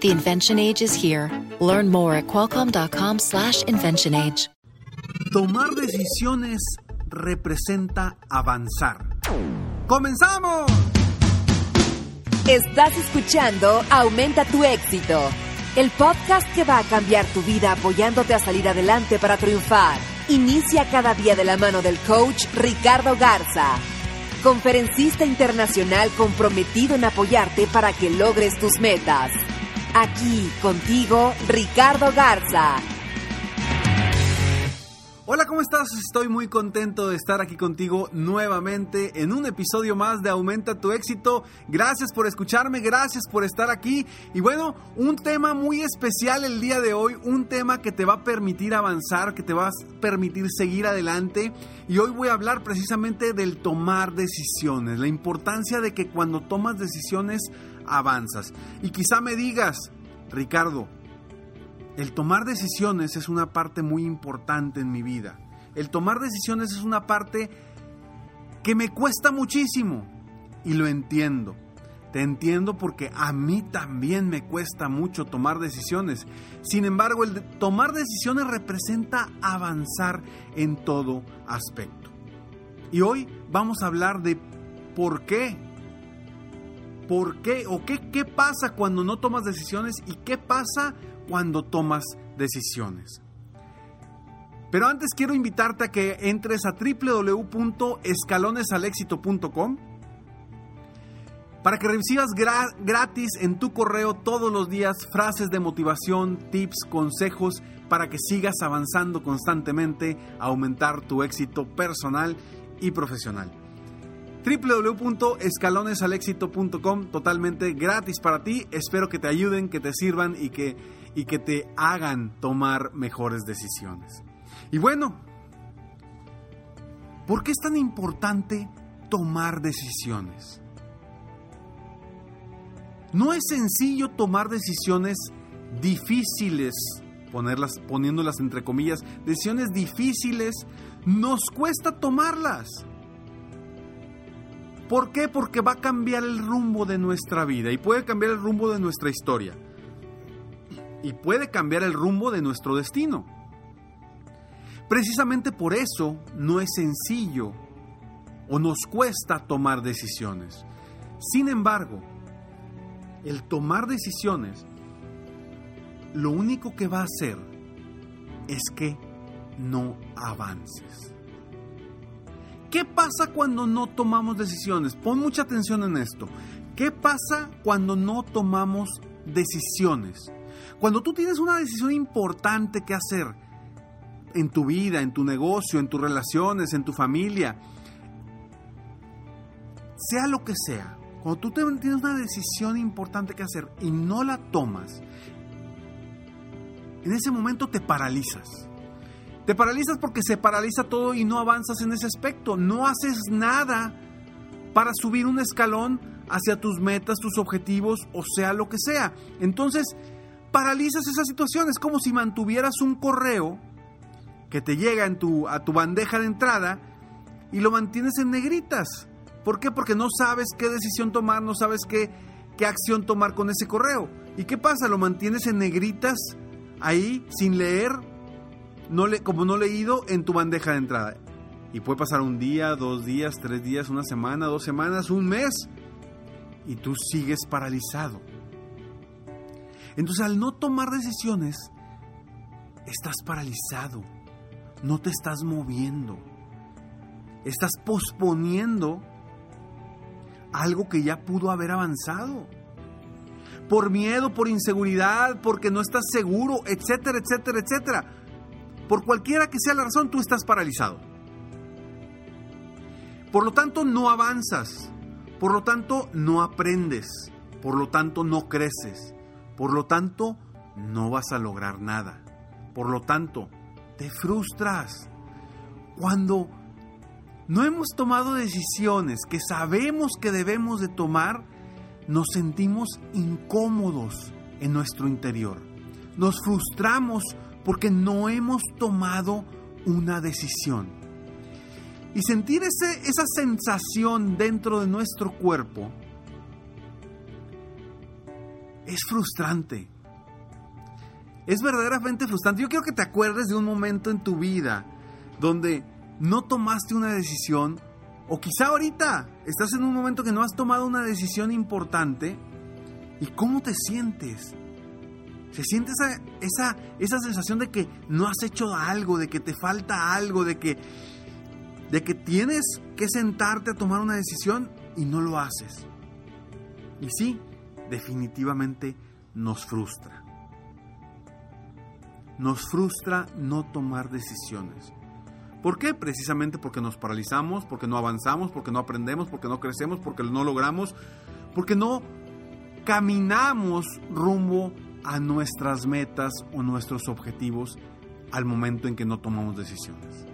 The invention age is here. Learn more at qualcomm.com/slash invention age. Tomar decisiones representa avanzar. ¡Comenzamos! Estás escuchando Aumenta tu éxito el podcast que va a cambiar tu vida apoyándote a salir adelante para triunfar. Inicia cada día de la mano del coach Ricardo Garza, conferencista internacional comprometido en apoyarte para que logres tus metas. Aquí contigo, Ricardo Garza. Hola, ¿cómo estás? Estoy muy contento de estar aquí contigo nuevamente en un episodio más de Aumenta tu éxito. Gracias por escucharme, gracias por estar aquí. Y bueno, un tema muy especial el día de hoy, un tema que te va a permitir avanzar, que te va a permitir seguir adelante. Y hoy voy a hablar precisamente del tomar decisiones, la importancia de que cuando tomas decisiones avanzas. Y quizá me digas, Ricardo, el tomar decisiones es una parte muy importante en mi vida. El tomar decisiones es una parte que me cuesta muchísimo y lo entiendo. Te entiendo porque a mí también me cuesta mucho tomar decisiones. Sin embargo, el tomar decisiones representa avanzar en todo aspecto. Y hoy vamos a hablar de por qué. ¿Por qué? ¿O qué, qué pasa cuando no tomas decisiones? ¿Y qué pasa cuando tomas decisiones. Pero antes quiero invitarte a que entres a www.escalonesalexito.com para que recibas gratis en tu correo todos los días frases de motivación, tips, consejos para que sigas avanzando constantemente a aumentar tu éxito personal y profesional www.escalonesalexito.com totalmente gratis para ti. Espero que te ayuden, que te sirvan y que, y que te hagan tomar mejores decisiones. Y bueno, ¿por qué es tan importante tomar decisiones? No es sencillo tomar decisiones difíciles, ponerlas, poniéndolas entre comillas, decisiones difíciles, nos cuesta tomarlas. ¿Por qué? Porque va a cambiar el rumbo de nuestra vida y puede cambiar el rumbo de nuestra historia. Y puede cambiar el rumbo de nuestro destino. Precisamente por eso no es sencillo o nos cuesta tomar decisiones. Sin embargo, el tomar decisiones lo único que va a hacer es que no avances. ¿Qué pasa cuando no tomamos decisiones? Pon mucha atención en esto. ¿Qué pasa cuando no tomamos decisiones? Cuando tú tienes una decisión importante que hacer en tu vida, en tu negocio, en tus relaciones, en tu familia, sea lo que sea, cuando tú tienes una decisión importante que hacer y no la tomas, en ese momento te paralizas te paralizas porque se paraliza todo y no avanzas en ese aspecto. No haces nada para subir un escalón hacia tus metas, tus objetivos, o sea lo que sea. Entonces, paralizas esa situación. Es como si mantuvieras un correo que te llega en tu, a tu bandeja de entrada y lo mantienes en negritas. ¿Por qué? Porque no sabes qué decisión tomar, no sabes qué, qué acción tomar con ese correo. ¿Y qué pasa? Lo mantienes en negritas ahí sin leer no le, como no leído en tu bandeja de entrada. Y puede pasar un día, dos días, tres días, una semana, dos semanas, un mes. Y tú sigues paralizado. Entonces al no tomar decisiones, estás paralizado. No te estás moviendo. Estás posponiendo algo que ya pudo haber avanzado. Por miedo, por inseguridad, porque no estás seguro, etcétera, etcétera, etcétera por cualquiera que sea la razón, tú estás paralizado. Por lo tanto, no avanzas. Por lo tanto, no aprendes. Por lo tanto, no creces. Por lo tanto, no vas a lograr nada. Por lo tanto, te frustras. Cuando no hemos tomado decisiones que sabemos que debemos de tomar, nos sentimos incómodos en nuestro interior. Nos frustramos porque no hemos tomado una decisión. Y sentir ese, esa sensación dentro de nuestro cuerpo es frustrante. Es verdaderamente frustrante. Yo quiero que te acuerdes de un momento en tu vida donde no tomaste una decisión o quizá ahorita estás en un momento que no has tomado una decisión importante y cómo te sientes. Se siente esa, esa, esa sensación de que no has hecho algo, de que te falta algo, de que, de que tienes que sentarte a tomar una decisión y no lo haces. Y sí, definitivamente nos frustra. Nos frustra no tomar decisiones. ¿Por qué? Precisamente porque nos paralizamos, porque no avanzamos, porque no aprendemos, porque no crecemos, porque no logramos, porque no caminamos rumbo a nuestras metas o nuestros objetivos al momento en que no tomamos decisiones.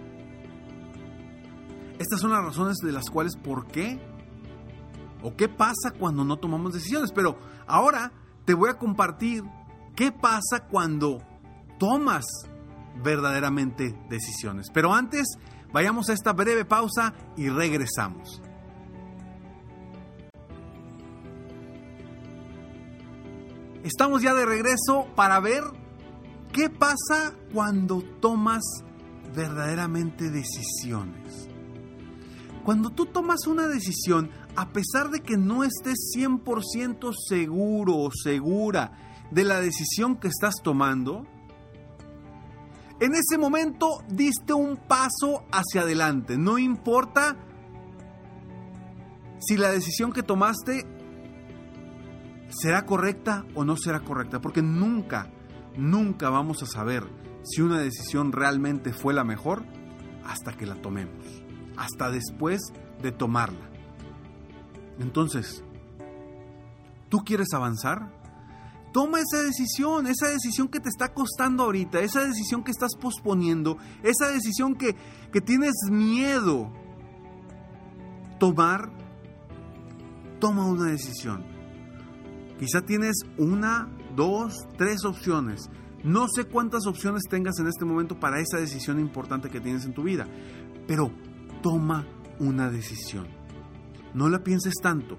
Estas son las razones de las cuales por qué o qué pasa cuando no tomamos decisiones. Pero ahora te voy a compartir qué pasa cuando tomas verdaderamente decisiones. Pero antes, vayamos a esta breve pausa y regresamos. Estamos ya de regreso para ver qué pasa cuando tomas verdaderamente decisiones. Cuando tú tomas una decisión, a pesar de que no estés 100% seguro o segura de la decisión que estás tomando, en ese momento diste un paso hacia adelante. No importa si la decisión que tomaste será correcta o no será correcta, porque nunca, nunca vamos a saber si una decisión realmente fue la mejor hasta que la tomemos, hasta después de tomarla. Entonces, ¿tú quieres avanzar? Toma esa decisión, esa decisión que te está costando ahorita, esa decisión que estás posponiendo, esa decisión que, que tienes miedo. Tomar, toma una decisión Quizá tienes una, dos, tres opciones. No sé cuántas opciones tengas en este momento para esa decisión importante que tienes en tu vida, pero toma una decisión. No la pienses tanto,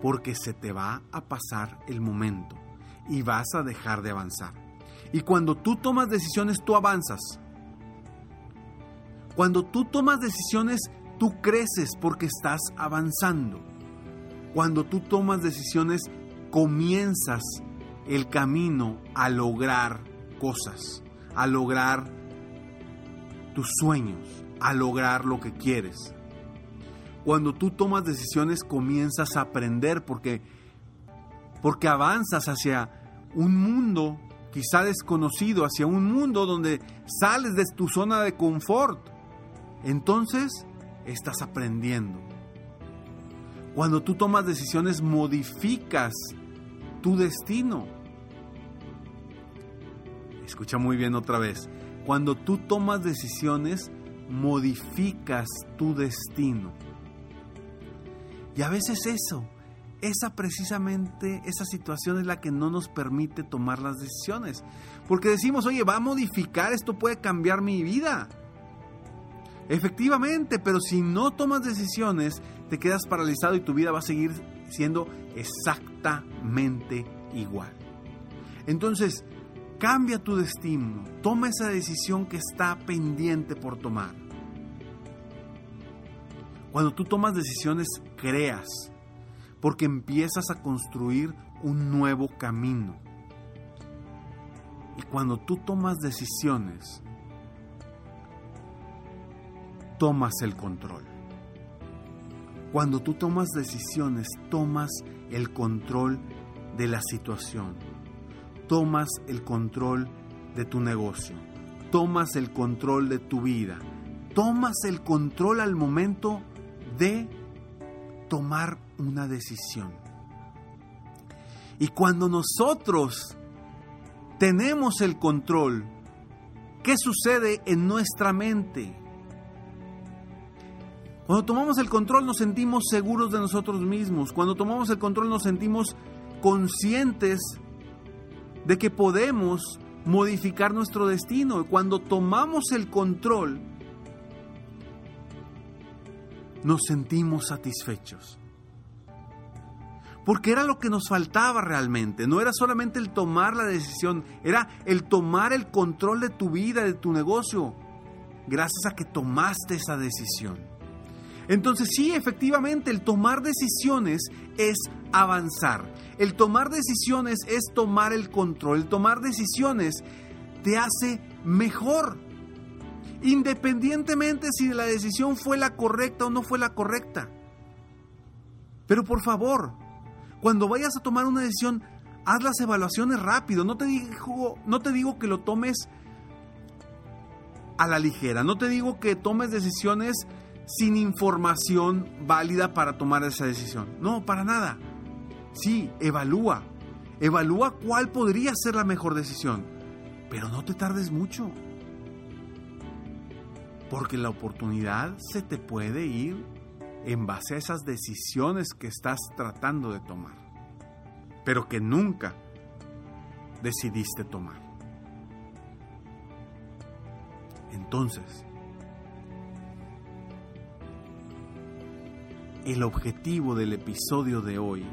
porque se te va a pasar el momento y vas a dejar de avanzar. Y cuando tú tomas decisiones, tú avanzas. Cuando tú tomas decisiones, tú creces porque estás avanzando. Cuando tú tomas decisiones, comienzas el camino a lograr cosas, a lograr tus sueños, a lograr lo que quieres. Cuando tú tomas decisiones comienzas a aprender porque porque avanzas hacia un mundo quizá desconocido, hacia un mundo donde sales de tu zona de confort. Entonces, estás aprendiendo. Cuando tú tomas decisiones, modificas tu destino. Escucha muy bien otra vez. Cuando tú tomas decisiones, modificas tu destino. Y a veces eso, esa precisamente, esa situación es la que no nos permite tomar las decisiones. Porque decimos, oye, va a modificar, esto puede cambiar mi vida. Efectivamente, pero si no tomas decisiones, te quedas paralizado y tu vida va a seguir siendo exactamente igual. Entonces, cambia tu destino, toma esa decisión que está pendiente por tomar. Cuando tú tomas decisiones, creas, porque empiezas a construir un nuevo camino. Y cuando tú tomas decisiones, tomas el control. Cuando tú tomas decisiones, tomas el control de la situación, tomas el control de tu negocio, tomas el control de tu vida, tomas el control al momento de tomar una decisión. Y cuando nosotros tenemos el control, ¿Qué sucede en nuestra mente? Cuando tomamos el control nos sentimos seguros de nosotros mismos. Cuando tomamos el control nos sentimos conscientes de que podemos modificar nuestro destino. Cuando tomamos el control nos sentimos satisfechos. Porque era lo que nos faltaba realmente. No era solamente el tomar la decisión, era el tomar el control de tu vida, de tu negocio, gracias a que tomaste esa decisión. Entonces sí, efectivamente, el tomar decisiones es avanzar. El tomar decisiones es tomar el control. El tomar decisiones te hace mejor. Independientemente si la decisión fue la correcta o no fue la correcta. Pero por favor, cuando vayas a tomar una decisión, haz las evaluaciones rápido. No te digo, no te digo que lo tomes a la ligera. No te digo que tomes decisiones sin información válida para tomar esa decisión. No, para nada. Sí, evalúa. Evalúa cuál podría ser la mejor decisión. Pero no te tardes mucho. Porque la oportunidad se te puede ir en base a esas decisiones que estás tratando de tomar. Pero que nunca decidiste tomar. Entonces, el objetivo del episodio de hoy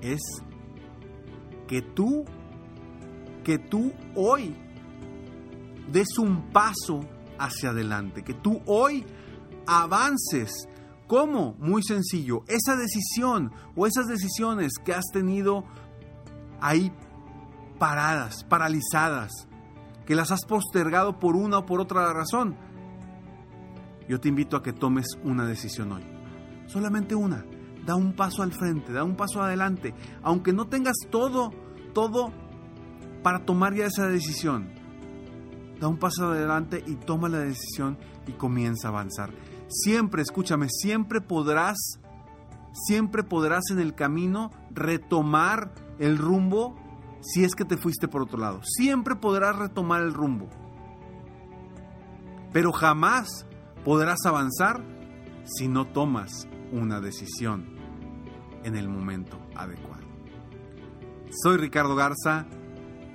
es que tú, que tú hoy des un paso hacia adelante, que tú hoy avances. ¿Cómo? Muy sencillo. Esa decisión o esas decisiones que has tenido ahí paradas, paralizadas, que las has postergado por una o por otra razón, yo te invito a que tomes una decisión hoy. Solamente una. Da un paso al frente, da un paso adelante. Aunque no tengas todo, todo para tomar ya esa decisión. Da un paso adelante y toma la decisión y comienza a avanzar. Siempre, escúchame, siempre podrás, siempre podrás en el camino retomar el rumbo si es que te fuiste por otro lado. Siempre podrás retomar el rumbo. Pero jamás podrás avanzar si no tomas una decisión en el momento adecuado. Soy Ricardo Garza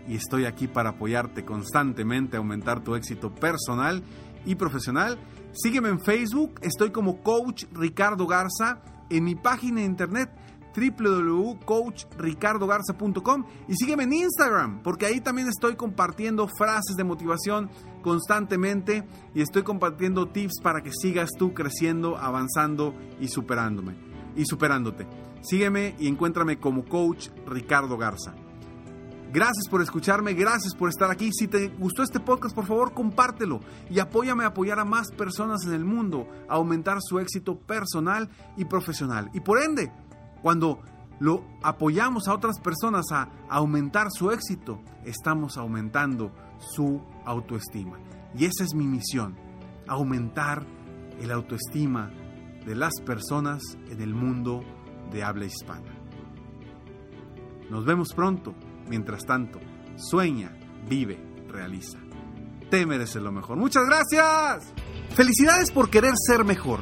y estoy aquí para apoyarte constantemente a aumentar tu éxito personal y profesional. Sígueme en Facebook, estoy como Coach Ricardo Garza, en mi página de internet www.coachricardogarza.com y sígueme en Instagram, porque ahí también estoy compartiendo frases de motivación constantemente y estoy compartiendo tips para que sigas tú creciendo, avanzando y superándome y superándote. Sígueme y encuéntrame como coach Ricardo Garza. Gracias por escucharme, gracias por estar aquí. Si te gustó este podcast, por favor, compártelo y apóyame a apoyar a más personas en el mundo a aumentar su éxito personal y profesional. Y por ende, cuando lo apoyamos a otras personas a aumentar su éxito, estamos aumentando su autoestima. Y esa es mi misión, aumentar el autoestima de las personas en el mundo de habla hispana. Nos vemos pronto. Mientras tanto, sueña, vive, realiza. Te mereces lo mejor. Muchas gracias. Felicidades por querer ser mejor.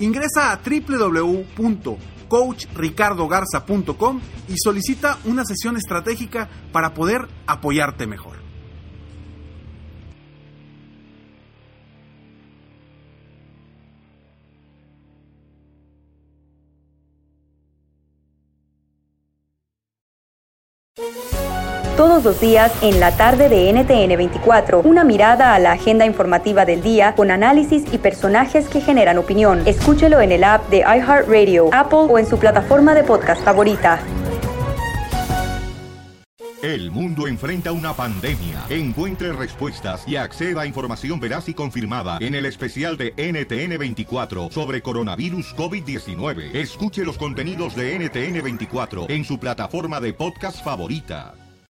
ingresa a www.coachricardogarza.com y solicita una sesión estratégica para poder apoyarte mejor. los días en la tarde de NTN 24. Una mirada a la agenda informativa del día con análisis y personajes que generan opinión. Escúchelo en el app de iHeartRadio, Apple o en su plataforma de podcast favorita. El mundo enfrenta una pandemia. Encuentre respuestas y acceda a información veraz y confirmada en el especial de NTN24 sobre coronavirus COVID-19. Escuche los contenidos de NTN24 en su plataforma de podcast favorita.